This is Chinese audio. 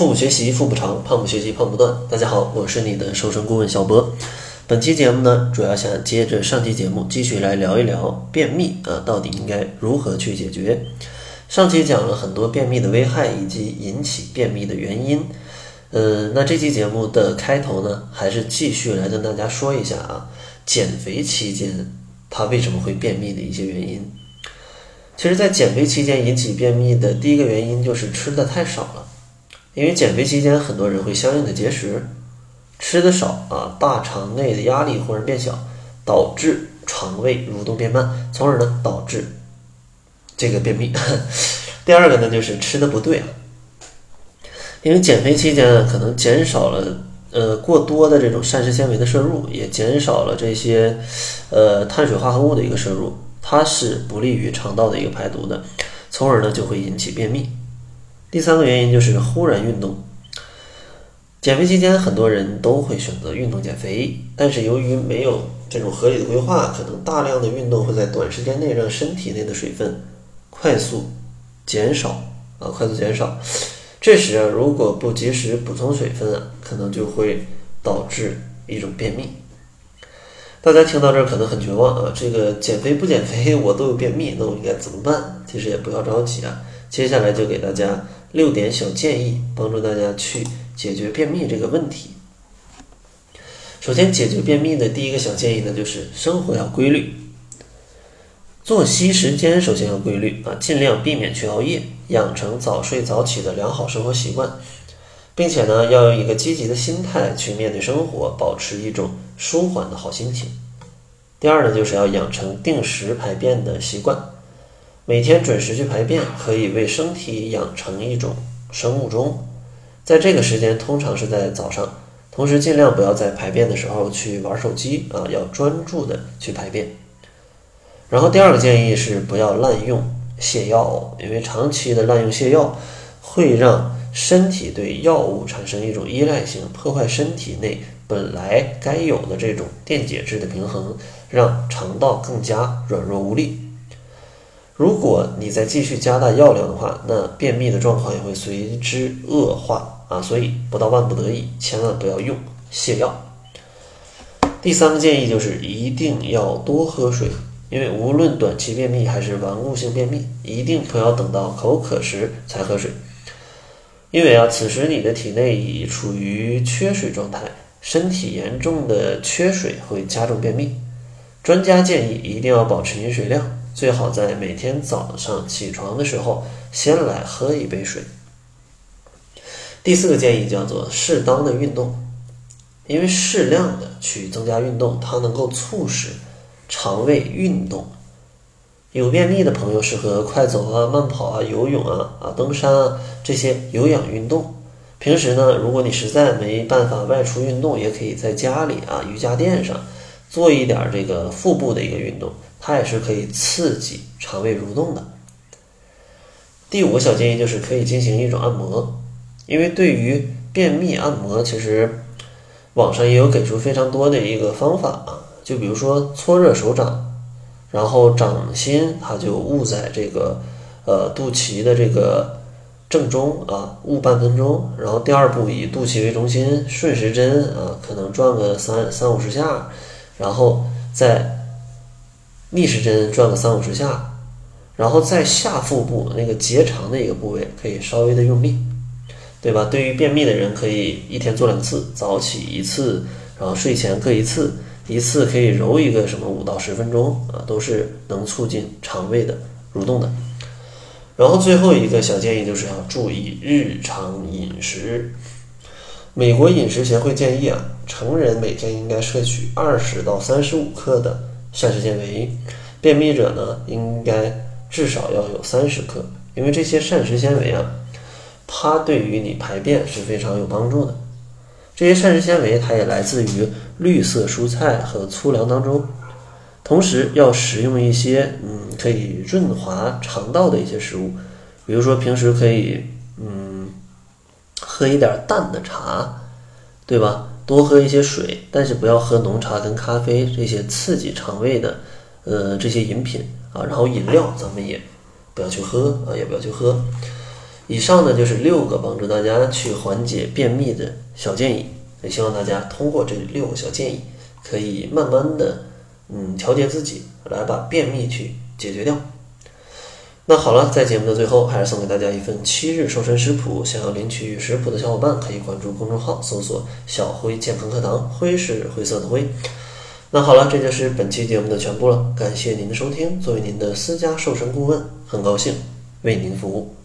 腹部学习腹部长，胖不学习胖不断。大家好，我是你的瘦身顾问小博。本期节目呢，主要想接着上期节目继续来聊一聊便秘啊，到底应该如何去解决？上期讲了很多便秘的危害以及引起便秘的原因。呃，那这期节目的开头呢，还是继续来跟大家说一下啊，减肥期间他为什么会便秘的一些原因。其实，在减肥期间引起便秘的第一个原因就是吃的太少了。因为减肥期间，很多人会相应的节食，吃的少啊，大肠内的压力忽然变小，导致肠胃蠕动变慢，从而呢导致这个便秘。第二个呢就是吃的不对啊，因为减肥期间可能减少了呃过多的这种膳食纤维的摄入，也减少了这些呃碳水化合物的一个摄入，它是不利于肠道的一个排毒的，从而呢就会引起便秘。第三个原因就是忽然运动。减肥期间，很多人都会选择运动减肥，但是由于没有这种合理的规划，可能大量的运动会在短时间内让身体内的水分快速减少啊，快速减少。这时啊，如果不及时补充水分啊，可能就会导致一种便秘。大家听到这儿可能很绝望啊，这个减肥不减肥我都有便秘，那我应该怎么办？其实也不要着急啊，接下来就给大家。六点小建议，帮助大家去解决便秘这个问题。首先，解决便秘的第一个小建议呢，就是生活要规律，作息时间首先要规律啊，尽量避免去熬夜，养成早睡早起的良好生活习惯，并且呢，要用一个积极的心态去面对生活，保持一种舒缓的好心情。第二呢，就是要养成定时排便的习惯。每天准时去排便，可以为身体养成一种生物钟。在这个时间，通常是在早上。同时，尽量不要在排便的时候去玩手机啊，要专注的去排便。然后，第二个建议是不要滥用泻药，因为长期的滥用泻药会让身体对药物产生一种依赖性，破坏身体内本来该有的这种电解质的平衡，让肠道更加软弱无力。如果你再继续加大药量的话，那便秘的状况也会随之恶化啊！所以不到万不得已，千万不要用泻药。第三个建议就是一定要多喝水，因为无论短期便秘还是顽固性便秘，一定不要等到口渴时才喝水，因为啊，此时你的体内已处于缺水状态，身体严重的缺水会加重便秘。专家建议一定要保持饮水量。最好在每天早上起床的时候，先来喝一杯水。第四个建议叫做适当的运动，因为适量的去增加运动，它能够促使肠胃运动。有便秘的朋友适合快走啊、慢跑啊、游泳啊、啊登山啊这些有氧运动。平时呢，如果你实在没办法外出运动，也可以在家里啊瑜伽垫上做一点这个腹部的一个运动。它也是可以刺激肠胃蠕动的。第五个小建议就是可以进行一种按摩，因为对于便秘按摩，其实网上也有给出非常多的一个方法啊。就比如说搓热手掌，然后掌心它就捂在这个呃肚脐的这个正中啊，捂半分钟。然后第二步以肚脐为中心顺时针啊，可能转个三三五十下，然后再。逆时针转个三五十下，然后在下腹部那个结肠的一个部位可以稍微的用力，对吧？对于便秘的人，可以一天做两次，早起一次，然后睡前各一次，一次可以揉一个什么五到十分钟啊，都是能促进肠胃的蠕动的。然后最后一个小建议就是要注意日常饮食。美国饮食协会建议啊，成人每天应该摄取二十到三十五克的。膳食纤维，便秘者呢应该至少要有三十克，因为这些膳食纤维啊，它对于你排便是非常有帮助的。这些膳食纤维它也来自于绿色蔬菜和粗粮当中，同时要食用一些嗯可以润滑肠道的一些食物，比如说平时可以嗯喝一点淡的茶，对吧？多喝一些水，但是不要喝浓茶跟咖啡这些刺激肠胃的，呃，这些饮品啊。然后饮料咱们也不要去喝啊，也不要去喝，以上呢就是六个帮助大家去缓解便秘的小建议，也希望大家通过这六个小建议，可以慢慢的嗯调节自己，来把便秘去解决掉。那好了，在节目的最后，还是送给大家一份七日瘦身食谱。想要领取食谱的小伙伴，可以关注公众号，搜索“小辉健康课堂”，灰是灰色的灰。那好了，这就是本期节目的全部了。感谢您的收听，作为您的私家瘦身顾问，很高兴为您服务。